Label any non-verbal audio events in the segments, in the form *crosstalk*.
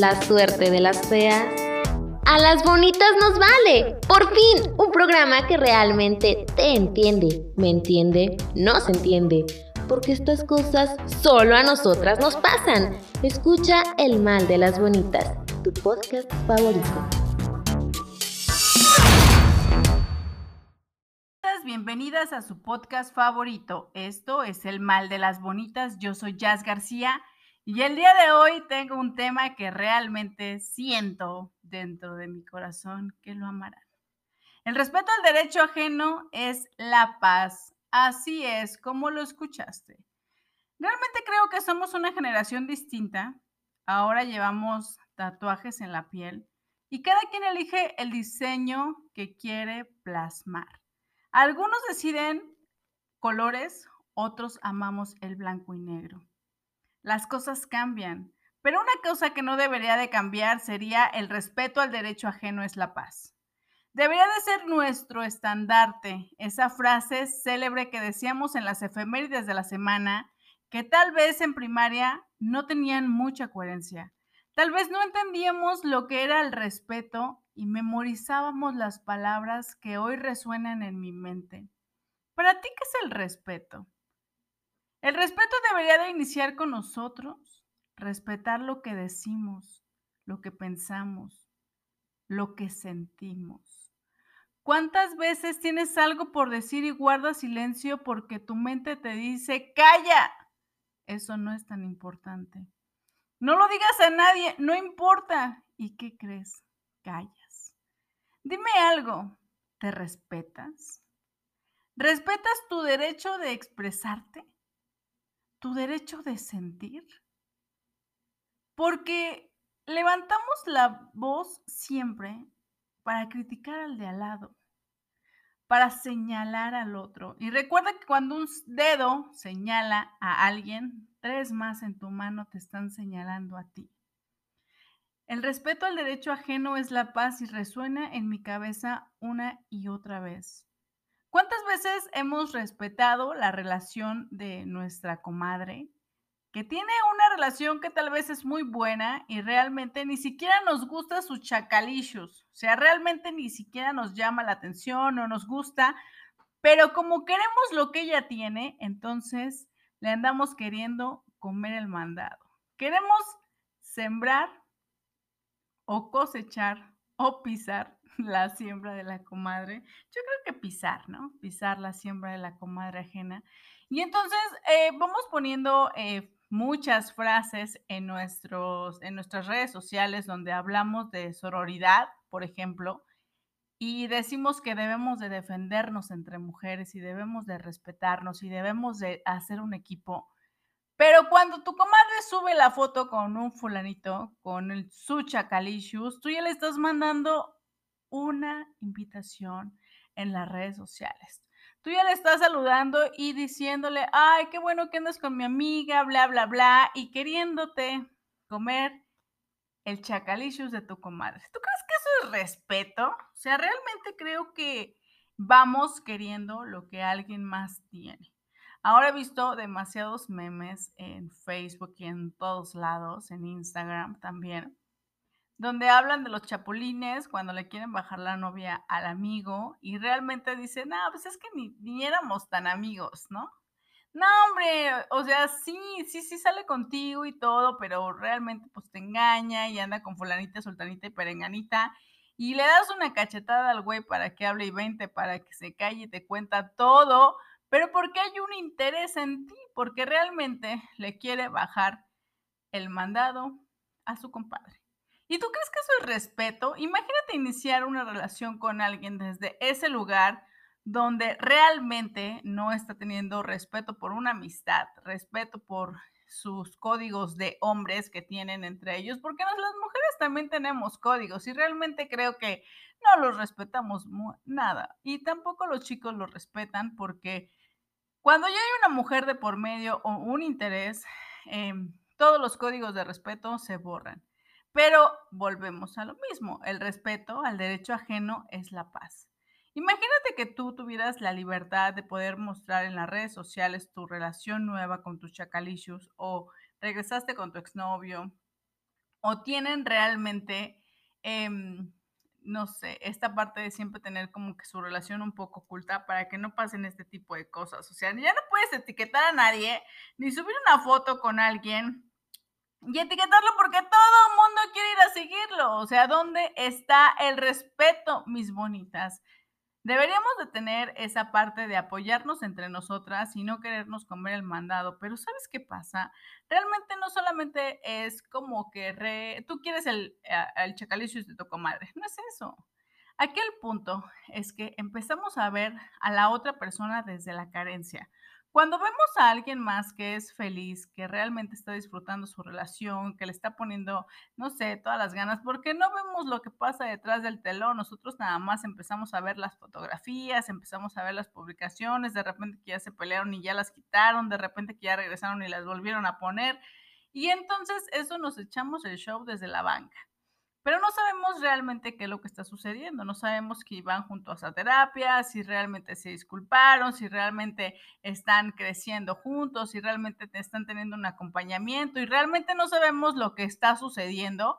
la suerte de las feas. A las bonitas nos vale. Por fin, un programa que realmente te entiende. ¿Me entiende? No se entiende. Porque estas cosas solo a nosotras nos pasan. Escucha El Mal de las Bonitas, tu podcast favorito. Bienvenidas a su podcast favorito. Esto es El Mal de las Bonitas. Yo soy Jazz García y el día de hoy tengo un tema que realmente siento dentro de mi corazón que lo amarán. El respeto al derecho ajeno es la paz. Así es, como lo escuchaste. Realmente creo que somos una generación distinta. Ahora llevamos tatuajes en la piel y cada quien elige el diseño que quiere plasmar. Algunos deciden colores, otros amamos el blanco y negro. Las cosas cambian, pero una cosa que no debería de cambiar sería el respeto al derecho ajeno es la paz. Debería de ser nuestro estandarte, esa frase célebre que decíamos en las efemérides de la semana, que tal vez en primaria no tenían mucha coherencia. Tal vez no entendíamos lo que era el respeto y memorizábamos las palabras que hoy resuenan en mi mente. ¿Para ti qué es el respeto? El respeto debería de iniciar con nosotros, respetar lo que decimos, lo que pensamos, lo que sentimos. ¿Cuántas veces tienes algo por decir y guardas silencio porque tu mente te dice, calla? Eso no es tan importante. No lo digas a nadie, no importa. ¿Y qué crees? Calla. Dime algo, ¿te respetas? ¿Respetas tu derecho de expresarte? ¿Tu derecho de sentir? Porque levantamos la voz siempre para criticar al de al lado, para señalar al otro. Y recuerda que cuando un dedo señala a alguien, tres más en tu mano te están señalando a ti. El respeto al derecho ajeno es la paz y resuena en mi cabeza una y otra vez. ¿Cuántas veces hemos respetado la relación de nuestra comadre, que tiene una relación que tal vez es muy buena y realmente ni siquiera nos gusta sus chacalillos? O sea, realmente ni siquiera nos llama la atención o nos gusta, pero como queremos lo que ella tiene, entonces le andamos queriendo comer el mandado. Queremos sembrar o cosechar o pisar la siembra de la comadre. Yo creo que pisar, ¿no? Pisar la siembra de la comadre ajena. Y entonces eh, vamos poniendo eh, muchas frases en, nuestros, en nuestras redes sociales donde hablamos de sororidad, por ejemplo, y decimos que debemos de defendernos entre mujeres y debemos de respetarnos y debemos de hacer un equipo. Pero cuando tu comadre sube la foto con un fulanito, con el su chacalicious, tú ya le estás mandando una invitación en las redes sociales. Tú ya le estás saludando y diciéndole, ay, qué bueno que andas con mi amiga, bla, bla, bla, y queriéndote comer el chacalicious de tu comadre. ¿Tú crees que eso es respeto? O sea, realmente creo que vamos queriendo lo que alguien más tiene. Ahora he visto demasiados memes en Facebook y en todos lados, en Instagram también, donde hablan de los chapulines cuando le quieren bajar la novia al amigo y realmente dicen, ah, pues es que ni, éramos tan amigos, ¿no? No, hombre, o sea, sí, sí, sí sale contigo y todo, pero realmente pues te engaña y anda con fulanita, sultanita y perenganita y le das una cachetada al güey para que hable y vente, para que se calle y te cuenta todo, pero porque hay un interés en ti, porque realmente le quiere bajar el mandado a su compadre. ¿Y tú crees que eso es respeto? Imagínate iniciar una relación con alguien desde ese lugar donde realmente no está teniendo respeto por una amistad, respeto por sus códigos de hombres que tienen entre ellos, porque las mujeres también tenemos códigos y realmente creo que no los respetamos nada y tampoco los chicos los respetan porque cuando ya hay una mujer de por medio o un interés, em, todos los códigos de respeto se borran. Pero volvemos a lo mismo, el respeto al derecho ajeno es la paz. Imagínate que tú tuvieras la libertad de poder mostrar en las redes sociales tu relación nueva con tus chacalicious o regresaste con tu exnovio o tienen realmente, em, no sé, esta parte de siempre tener como que su relación un poco oculta para que no pasen este tipo de cosas. O sea, ya no puedes etiquetar a nadie, ni subir una foto con alguien y etiquetarlo porque todo el mundo quiere ir a seguirlo. O sea, ¿dónde está el respeto, mis bonitas? Deberíamos de tener esa parte de apoyarnos entre nosotras y no querernos comer el mandado, pero ¿sabes qué pasa? Realmente no solamente es como que tú quieres el, el chacalicious de tu comadre, no es eso. Aquí el punto es que empezamos a ver a la otra persona desde la carencia. Cuando vemos a alguien más que es feliz, que realmente está disfrutando su relación, que le está poniendo, no sé, todas las ganas, porque no vemos lo que pasa detrás del telón, nosotros nada más empezamos a ver las fotografías, empezamos a ver las publicaciones, de repente que ya se pelearon y ya las quitaron, de repente que ya regresaron y las volvieron a poner, y entonces eso nos echamos el show desde la banca pero no sabemos realmente qué es lo que está sucediendo, no sabemos que iban juntos a terapia, si realmente se disculparon, si realmente están creciendo juntos, si realmente están teniendo un acompañamiento y realmente no sabemos lo que está sucediendo,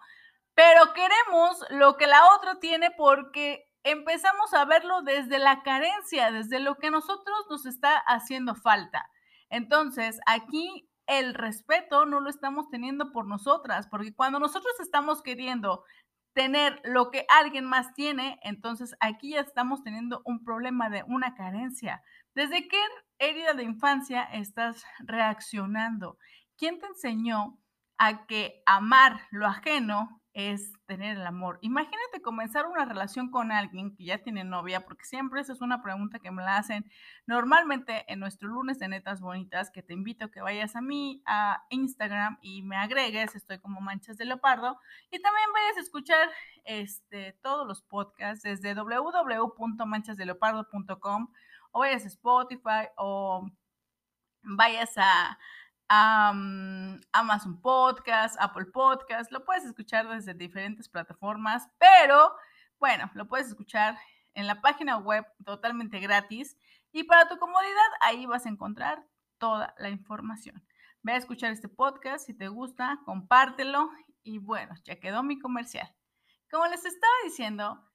pero queremos lo que la otra tiene porque empezamos a verlo desde la carencia, desde lo que a nosotros nos está haciendo falta. Entonces, aquí el respeto no lo estamos teniendo por nosotras, porque cuando nosotros estamos queriendo tener lo que alguien más tiene, entonces aquí ya estamos teniendo un problema de una carencia. ¿Desde qué herida de infancia estás reaccionando? ¿Quién te enseñó a que amar lo ajeno es tener el amor. Imagínate comenzar una relación con alguien que ya tiene novia, porque siempre esa es una pregunta que me la hacen normalmente en nuestro lunes de netas bonitas, que te invito a que vayas a mí a Instagram y me agregues, estoy como Manchas de Leopardo, y también vayas a escuchar este, todos los podcasts desde www.manchasdeleopardo.com o vayas a Spotify o vayas a Amazon Podcast, Apple Podcast, lo puedes escuchar desde diferentes plataformas, pero bueno, lo puedes escuchar en la página web totalmente gratis y para tu comodidad ahí vas a encontrar toda la información. Ve a escuchar este podcast, si te gusta, compártelo y bueno, ya quedó mi comercial. Como les estaba diciendo,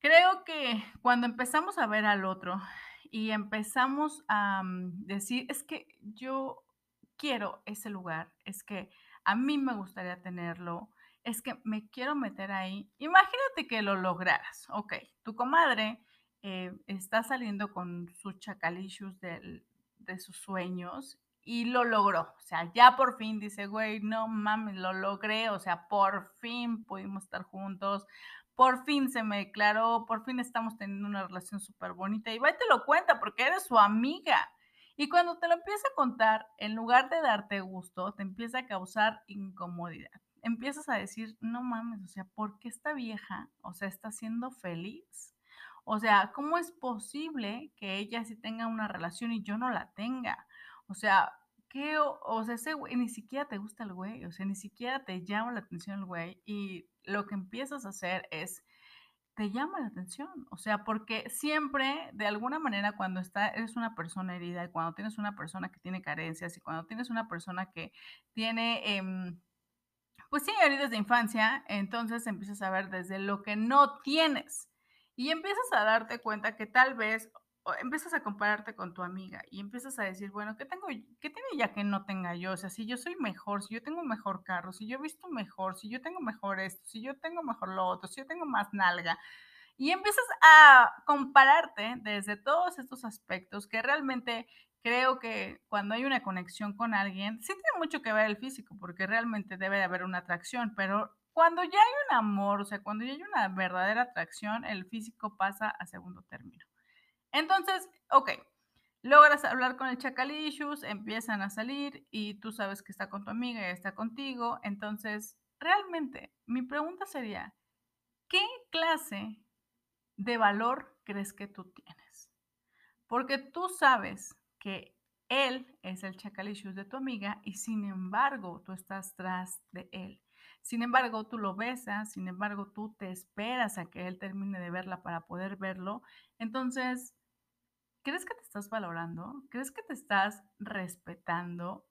creo que cuando empezamos a ver al otro y empezamos a decir, es que yo quiero ese lugar, es que a mí me gustaría tenerlo, es que me quiero meter ahí. Imagínate que lo lograras. Ok, tu comadre eh, está saliendo con sus chacalicious de sus sueños y lo logró. O sea, ya por fin dice, güey, no mames, lo logré. O sea, por fin pudimos estar juntos. Por fin se me declaró, por fin estamos teniendo una relación súper bonita. Y va y te lo cuenta porque eres su amiga. Y cuando te lo empieza a contar, en lugar de darte gusto, te empieza a causar incomodidad. Empiezas a decir, no mames, o sea, ¿por qué esta vieja, o sea, está siendo feliz? O sea, ¿cómo es posible que ella sí tenga una relación y yo no la tenga? O sea, ¿qué? O, sea, ese güey, ni siquiera te gusta el güey, o sea, ni siquiera te llama la atención el güey y lo que empiezas a hacer es te llama la atención. O sea, porque siempre, de alguna manera, cuando está, eres una persona herida y cuando tienes una persona que tiene carencias y cuando tienes una persona que tiene, em, pues sí, heridas de infancia, entonces empiezas a ver desde lo que no tienes y empiezas a darte cuenta que tal vez empiezas a compararte con tu amiga y empiezas a decir, bueno, ¿qué tengo, qué tiene ya que no tenga yo? O sea, si yo soy mejor, si yo tengo un mejor carro, si yo he visto mejor, si yo tengo mejor esto, si yo tengo mejor lo otro, si yo tengo más nalga. Y empiezas a compararte desde todos estos aspectos que realmente creo que cuando hay una conexión con alguien, sí tiene mucho que ver el físico, porque realmente debe de haber una atracción, pero cuando ya hay un amor, o sea, cuando ya hay una verdadera atracción, el físico pasa a segundo término. Entonces, ok, logras hablar con el Chacalicious, empiezan a salir y tú sabes que está con tu amiga y está contigo. Entonces, realmente, mi pregunta sería, ¿qué clase de valor crees que tú tienes? Porque tú sabes que él es el Chacalicious de tu amiga y sin embargo tú estás tras de él. Sin embargo, tú lo besas, sin embargo, tú te esperas a que él termine de verla para poder verlo. Entonces, ¿crees que te estás valorando? ¿Crees que te estás respetando?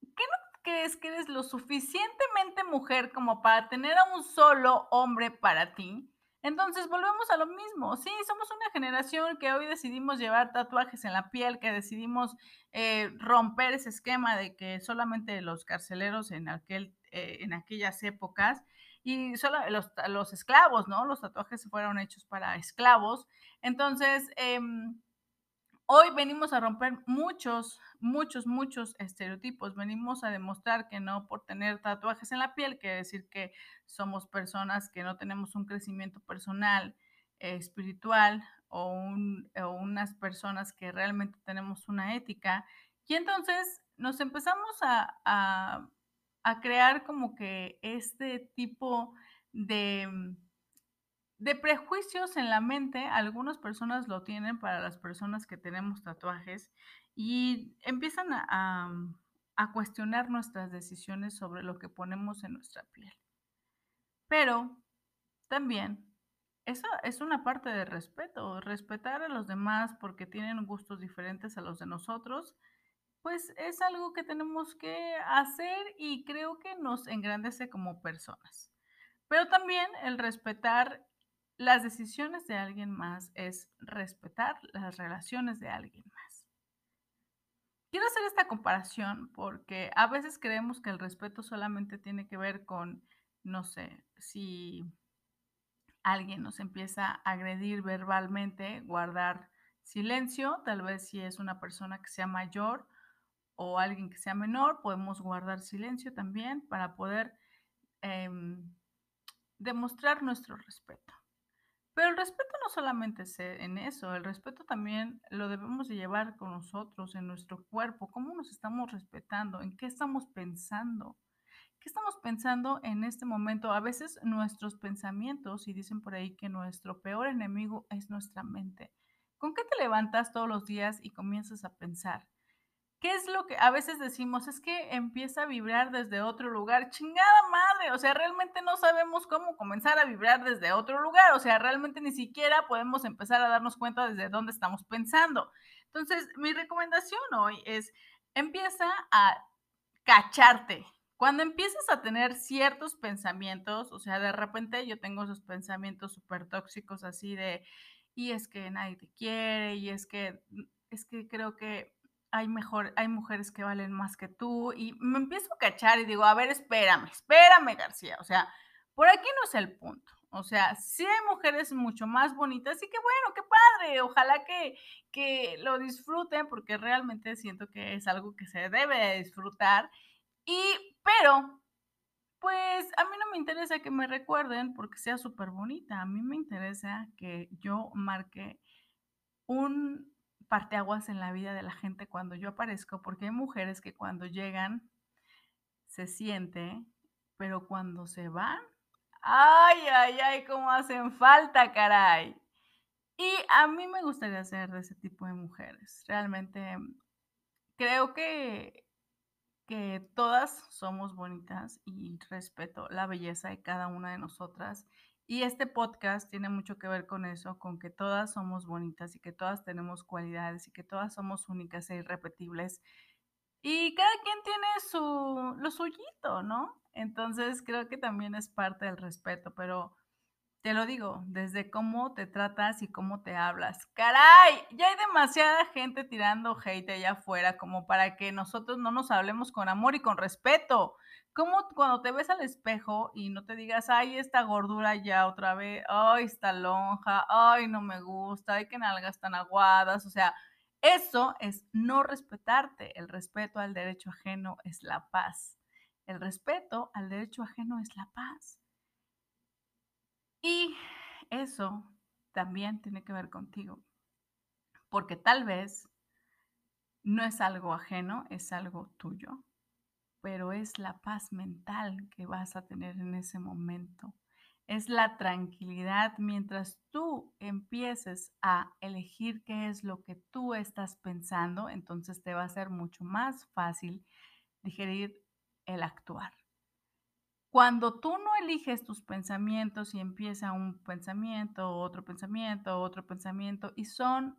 ¿Qué, crees que eres lo suficientemente mujer como para tener a un solo hombre para ti, entonces volvemos a lo mismo. Sí, somos una generación que hoy decidimos llevar tatuajes en la piel, que decidimos eh, romper ese esquema de que solamente los carceleros en, aquel, eh, en aquellas épocas y solo los, los, esclavos, ¿no? Los tatuajes fueron hechos para esclavos. Entonces, em, hoy venimos a romper muchos, muchos, muchos estereotipos. Venimos a demostrar que no por tener tatuajes en la piel quiere decir que somos personas que no tenemos un crecimiento personal, eh, espiritual o, unas personas que realmente tenemos una ética. Y entonces nos empezamos a crear como que este tipo de, de prejuicios en la mente. Algunas personas lo tienen para las personas que tenemos tatuajes y empiezan a, mm, a cuestionar nuestras decisiones sobre lo que ponemos en nuestra piel. Pero también esa es una parte de respeto, respetar a los demás porque tienen gustos diferentes a los de nosotros pues es algo que tenemos que hacer y creo que nos engrandece como personas. Pero también el respetar las decisiones de alguien más es respetar las relaciones de alguien más. Quiero hacer esta comparación porque a veces creemos que el respeto solamente tiene que ver con, no sé, si alguien nos empieza a agredir verbalmente, guardar silencio, tal vez si es una persona que sea mayor o alguien que sea menor, podemos guardar silencio también para poder em, demostrar nuestro respeto. Pero el respeto no solamente es en eso, el respeto también lo debemos de llevar con nosotros, en nuestro cuerpo, cómo nos estamos respetando, en qué estamos pensando. ¿Qué estamos pensando en este momento? A veces nuestros pensamientos, y dicen por ahí que nuestro peor enemigo es nuestra mente. ¿Con qué te levantas todos los días y comienzas a pensar? ¿Qué es lo que a veces decimos? Es que empieza a vibrar desde otro lugar. Chingada madre, o sea, realmente no sabemos cómo comenzar a vibrar desde otro lugar. O sea, realmente ni siquiera podemos empezar a darnos cuenta desde dónde estamos pensando. Entonces, mi recomendación hoy es, empieza a cacharte. Cuando empiezas a tener ciertos pensamientos, o sea, de repente yo tengo esos pensamientos súper tóxicos así de, y es que nadie te quiere, y es que, es que creo que hay mejor, hay mujeres que valen más que tú y me empiezo a cachar y digo, a ver, espérame, espérame, García, o sea, por aquí no es el punto. O sea, sí hay mujeres mucho más bonitas y qué bueno, qué padre. Ojalá que, que lo disfruten porque realmente siento que es algo que se debe de disfrutar. Y, pero, pues a mí no me interesa que me recuerden porque sea súper bonita. A mí me interesa que yo marque un, parteaguas en la vida de la gente cuando yo aparezco, porque hay mujeres que cuando llegan se siente, pero cuando se van, ay, ay, ay, cómo hacen falta, caray. Y a mí me gustaría ser de ese tipo de mujeres. Realmente creo que, que todas somos bonitas y respeto la belleza de cada una de nosotras y este podcast tiene mucho que ver con eso, con que todas somos bonitas y que todas tenemos cualidades y que todas somos únicas e irrepetibles. Y cada quien tiene su, lo suyito, ¿no? Entonces creo que también es parte del respeto, pero te lo digo, desde cómo te tratas y cómo te hablas. Caray, ya hay demasiada gente tirando hate allá afuera como para que nosotros no nos hablemos con amor y con respeto. ¿Cómo cuando te ves al espejo y no te digas, ay, esta gordura ya otra vez, ay, esta lonja, ay, no me gusta, ay, que nalgas tan aguadas? O sea, eso es no respetarte. El respeto al derecho ajeno es la paz. El respeto al derecho ajeno es la paz. Y eso también tiene que ver contigo. Porque tal vez no es algo ajeno, es algo tuyo pero es la paz mental que vas a tener en ese momento. Es la tranquilidad mientras tú empieces a elegir qué es lo que tú estás pensando, entonces te va a ser mucho más fácil digerir el actuar. Cuando tú no eliges tus pensamientos y empieza un pensamiento, otro pensamiento, otro pensamiento, y son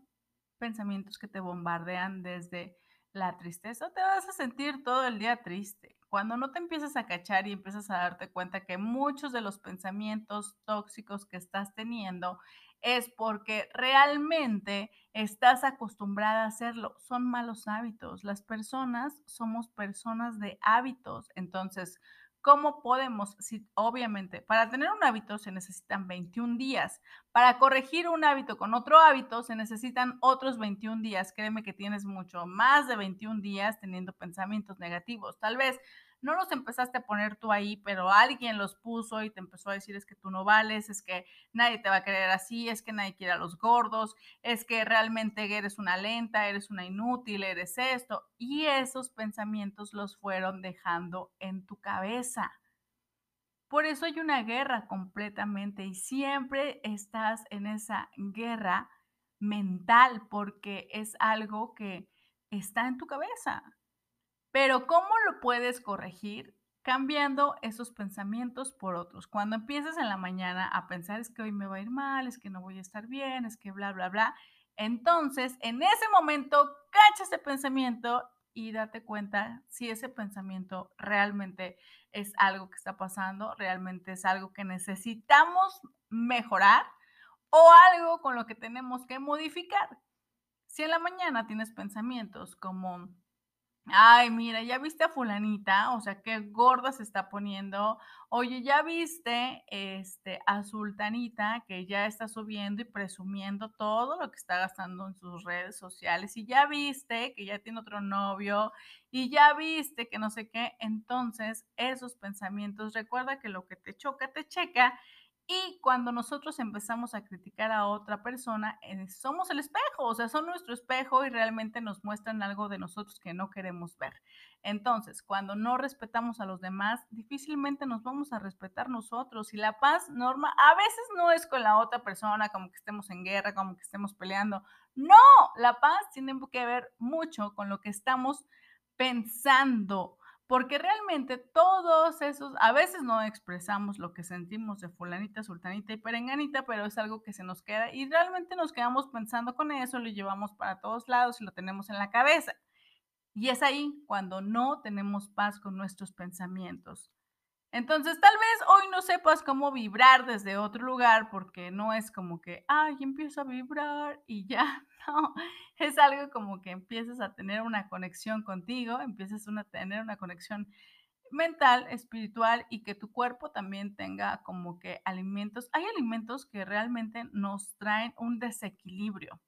pensamientos que te bombardean desde la tristeza, te vas a sentir todo el día triste. cuando no te empiezas a cachar y empiezas a darte cuenta que muchos de los pensamientos tóxicos que estás teniendo es porque realmente estás acostumbrada a hacerlo. Son malos hábitos. Las personas somos personas de hábitos. Entonces, ¿Cómo podemos? Si, obviamente, para tener un hábito se necesitan 21 días. Para corregir un hábito con otro hábito se necesitan otros 21 días. Créeme que tienes mucho más de 21 días teniendo pensamientos negativos. Tal vez no los empezaste a poner tú ahí, pero alguien los puso y te empezó a decir es que tú no vales, es que nadie te va a querer así, es que nadie quiere a los gordos, es que realmente eres una lenta, eres una inútil, eres esto. Y esos pensamientos los fueron dejando en tu cabeza. Por eso hay una guerra completamente y siempre estás en esa guerra mental porque es algo que está en tu cabeza. Pero ¿cómo lo puedes corregir? Cambiando esos pensamientos por otros. Cuando empieces en la mañana a pensar es que hoy me va a ir mal, es que no voy a estar bien, es que bla, bla, bla. Entonces, en ese momento, cacha ese pensamiento y date cuenta si ese pensamiento realmente es algo que está pasando, realmente es algo que necesitamos mejorar o algo con lo que tenemos que modificar. Si en la mañana tienes pensamientos como Ay, mira, ¿ya viste a fulanita? O sea, qué gorda se está poniendo. Oye, ¿ya viste este, a sultanita que ya está subiendo y presumiendo todo lo que está gastando en sus redes sociales? Y ya viste que ya tiene otro novio y ya viste que no sé qué. Entonces, esos pensamientos, recuerda que lo que te choca, te checa. Y cuando nosotros empezamos a criticar a otra persona, eh, somos el espejo, o sea, son nuestro espejo y realmente nos muestran algo de nosotros que no queremos ver. Entonces, cuando no respetamos a los demás, difícilmente nos vamos a respetar nosotros. Y la paz, Norma, a veces no es con la otra persona, como que estemos en guerra, como que estemos peleando. No, la paz tiene que ver mucho con lo que estamos pensando porque realmente todos esos, a veces no expresamos lo que sentimos de fulanita, sultanita y perenganita, pero es algo que se nos queda y realmente nos quedamos pensando con eso, lo llevamos para todos lados y lo tenemos en la cabeza. Y es ahí cuando no tenemos paz con nuestros pensamientos. Entonces, tal vez hoy no sepas cómo vibrar desde otro lugar, porque no es como que, ay, empiezo a vibrar y ya, *laughs* no, es algo como que empiezas a tener una conexión contigo, empiezas a tener una conexión mental, espiritual y que tu cuerpo también tenga como que alimentos. Hay alimentos que realmente nos traen un desequilibrio.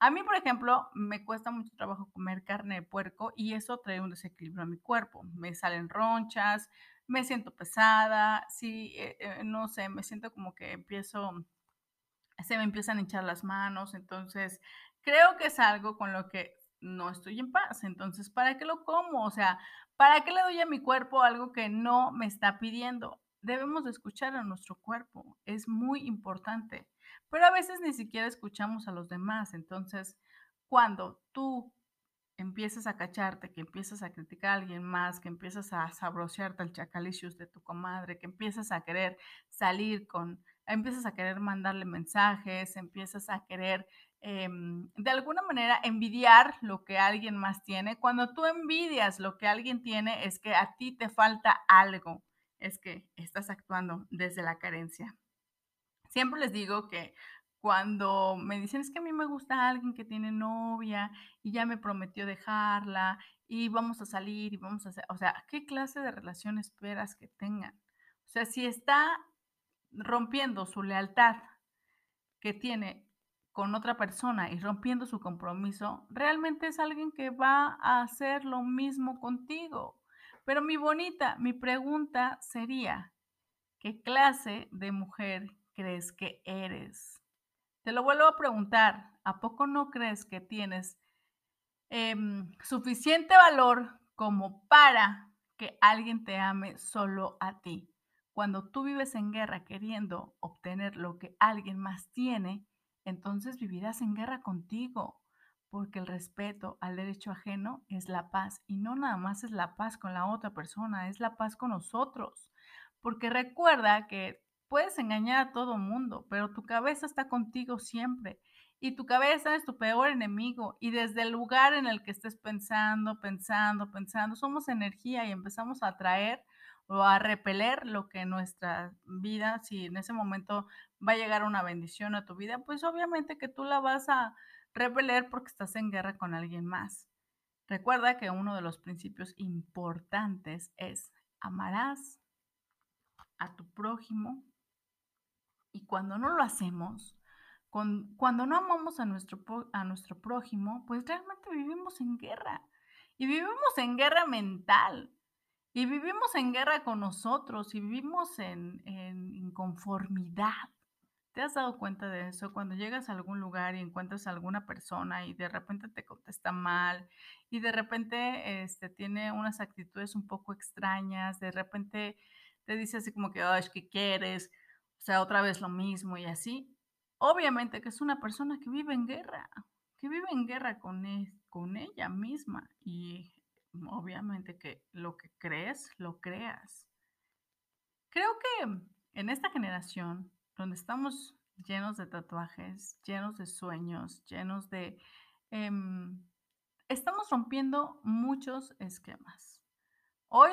A mí, por ejemplo, me cuesta mucho trabajo comer carne de puerco y eso trae un desequilibrio a mi cuerpo. Me salen ronchas, me siento pesada, sí, eh, eh, no sé, me siento como que empiezo, se me empiezan a hinchar las manos, entonces creo que es algo con lo que no estoy en paz, entonces, ¿para qué lo como? O sea, ¿para qué le doy a mi cuerpo algo que no me está pidiendo? Debemos de escuchar a nuestro cuerpo, es muy importante, pero a veces ni siquiera escuchamos a los demás, entonces, cuando tú empiezas a cacharte, que empiezas a criticar a alguien más, que empiezas a sabrosearte el chacalicious de tu comadre, que empiezas a querer salir con, empiezas a querer mandarle mensajes, empiezas a querer em, de alguna manera envidiar lo que alguien más tiene. Cuando tú envidias lo que alguien tiene es que a ti te falta algo, es que estás actuando desde la carencia. Siempre les digo que cuando me dicen, es que a mí me gusta alguien que tiene novia y ya me prometió dejarla y vamos a salir y vamos a hacer, o sea, ¿qué clase de relación esperas que tengan? O sea, si está rompiendo su lealtad que tiene con otra persona y rompiendo su compromiso, realmente es alguien que va a hacer lo mismo contigo. Pero mi bonita, mi pregunta sería, ¿qué clase de mujer crees que eres? Te lo vuelvo a preguntar, ¿a poco no crees que tienes em, suficiente valor como para que alguien te ame solo a ti? Cuando tú vives en guerra queriendo obtener lo que alguien más tiene, entonces vivirás en guerra contigo, porque el respeto al derecho ajeno es la paz y no nada más es la paz con la otra persona, es la paz con nosotros. Porque recuerda que Puedes engañar a todo mundo, pero tu cabeza está contigo siempre. y tu cabeza es tu peor enemigo. Y desde el lugar en el que estés pensando, pensando, pensando, somos energía y empezamos a atraer o a repeler lo que en nuestra vida, si en ese momento va a llegar una bendición a tu vida, pues obviamente que tú la vas a repeler porque estás en guerra con alguien más. Recuerda que uno de los principios importantes es amarás a tu prójimo y cuando no lo hacemos, cuando no amamos a nuestro, a nuestro prójimo, pues realmente vivimos en guerra. Y vivimos en guerra mental. Y vivimos en guerra con nosotros. Y vivimos en, en inconformidad. ¿Te has dado cuenta de eso? Cuando llegas a algún lugar y encuentras a alguna persona y de repente te contesta mal y de repente este, tiene unas actitudes un poco extrañas, de repente te dice así como que, ay, ¿qué quieres? O sea, otra vez lo mismo y así. Obviamente que es una persona que vive en guerra, que vive en guerra con, con ella misma y obviamente que lo que crees, lo creas. Creo que en esta generación, donde estamos llenos de tatuajes, llenos de sueños, llenos de... Em, estamos rompiendo muchos esquemas. Hoy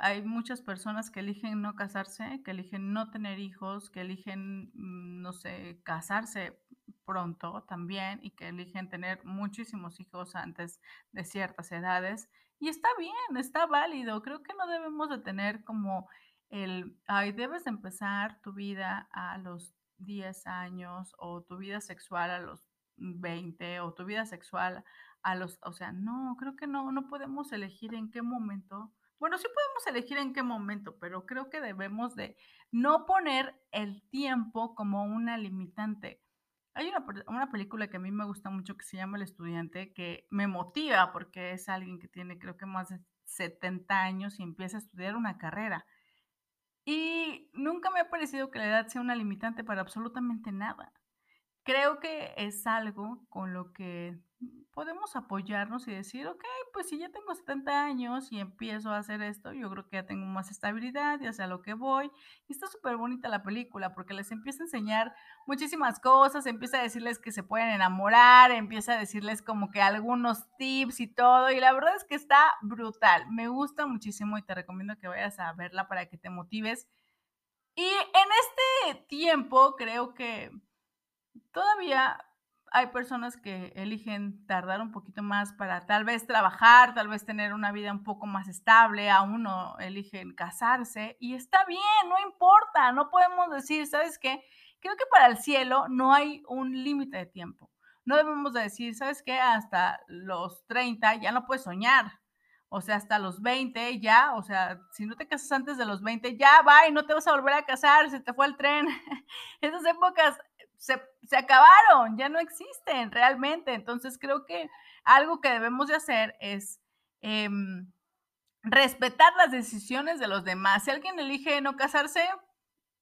hay muchas personas que eligen no casarse, que eligen no tener hijos, que eligen, mm, no sé, casarse pronto también y que eligen tener muchísimos hijos antes de ciertas edades. Y está bien, está válido. Creo que no debemos de tener como el, ay, debes de empezar tu vida a los 10 años o tu vida sexual a los 20 o tu vida sexual a los, o sea, no, creo que no, no podemos elegir en qué momento bueno, sí podemos elegir en qué momento, pero creo que debemos de no poner el tiempo como una limitante. Hay una, una, película que a mí me gusta mucho que se llama El estudiante, que me motiva porque es alguien que tiene creo que más de 70 años y empieza a estudiar una carrera. Y nunca me ha parecido que la edad sea una limitante para absolutamente nada. Creo que es algo con lo que podemos apoyarnos y decir, ok, pues si ya tengo 70 años y empiezo a hacer esto, yo creo que ya tengo más estabilidad, ya sé a lo que voy. Y está súper bonita la película porque les empieza a enseñar muchísimas cosas, empieza a decirles que se pueden enamorar, empieza a decirles como que algunos tips y todo. Y la verdad es que está brutal, me gusta muchísimo y te recomiendo que vayas a verla para que te motives. Y en este tiempo creo que todavía hay personas que eligen tardar un poquito más para tal vez trabajar, tal vez tener una vida un poco más estable, aún no eligen casarse y está bien, no importa, no podemos decir, ¿sabes qué? Creo que para el cielo no hay un límite de tiempo. No debemos decir, ¿sabes qué? Hasta los 30 ya no puedes soñar. O sea, hasta los 20 ya, o sea, si no te casas antes de los 20, ya va y no te vas a volver a casar, se te fue el tren. *laughs* Esas épocas se, acabaron, ya no existen realmente. Entonces creo que algo que debemos de hacer es em, respetar las decisiones de los demás. Si alguien elige no casarse,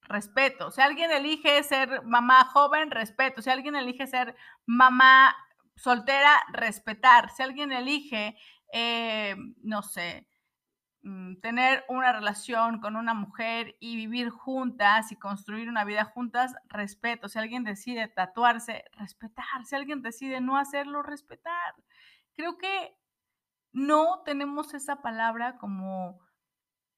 respeto. Si alguien elige ser mamá joven, respeto. Si alguien elige ser mamá soltera, respetar. Si alguien elige, eh, no sé, Mm, tener una relación con una mujer y vivir juntas y construir una vida juntas, respeto. Si alguien decide tatuarse, respetar. Si alguien decide no hacerlo, respetar. Creo que no tenemos esa palabra como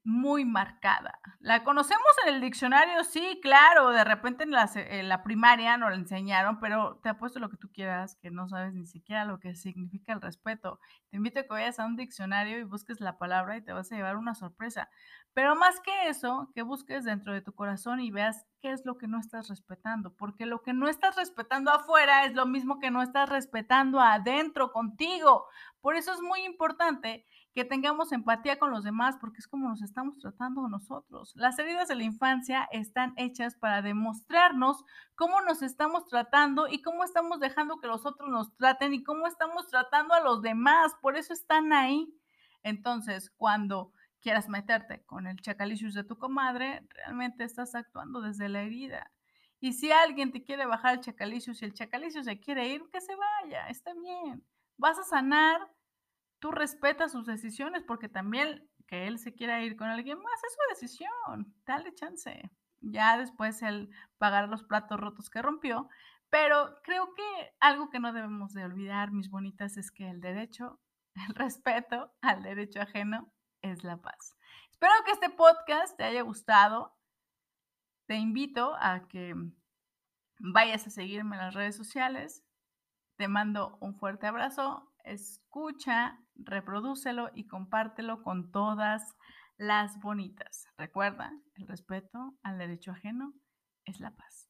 muy marcada. ¿La conocemos en el diccionario? Sí, claro, de repente en la, en la, primaria nos la enseñaron, pero te apuesto lo que tú quieras, que no sabes ni siquiera lo que significa el respeto. Te invito a que vayas a un diccionario y busques la palabra y te vas a llevar una sorpresa. Pero más que eso, que busques dentro de tu corazón y veas qué es lo que no estás respetando, porque lo que no estás respetando afuera es lo mismo que no estás respetando adentro contigo. Por eso es muy importante que tengamos empatía con los demás, porque es como nos estamos tratando nosotros. Las heridas de la infancia están hechas para demostrarnos cómo nos estamos tratando y cómo estamos dejando que los otros nos traten y cómo estamos tratando a los demás. Por eso están ahí. Entonces, cuando quieras meterte con el chacalicious de tu comadre, realmente estás actuando desde la herida. Y si alguien te quiere bajar el chacalicious y el chacalicious se quiere ir, que se vaya, está bien. Vas a sanar tú respetas sus decisiones porque también que él se quiera ir con alguien más es su decisión, dale chance. Ya después él pagará los platos rotos que rompió, Pero creo que algo que no debemos de olvidar, mis bonitas, es que el derecho, *laughs* el respeto al derecho ajeno es la paz. Espero que este podcast te haya gustado. Te invito a que vayas a seguirme en las redes sociales. Te mando un fuerte abrazo. Escucha, reprodúcelo y compártelo con todas las bonitas. Recuerda, el respeto al derecho ajeno es la paz.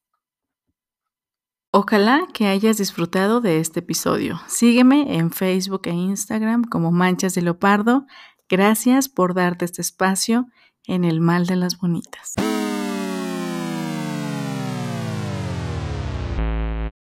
Ojalá que hayas disfrutado de este episodio. Sígueme en Facebook e Instagram como Manchas de Leopardo. Gracias por darte este espacio en el mal de las bonitas.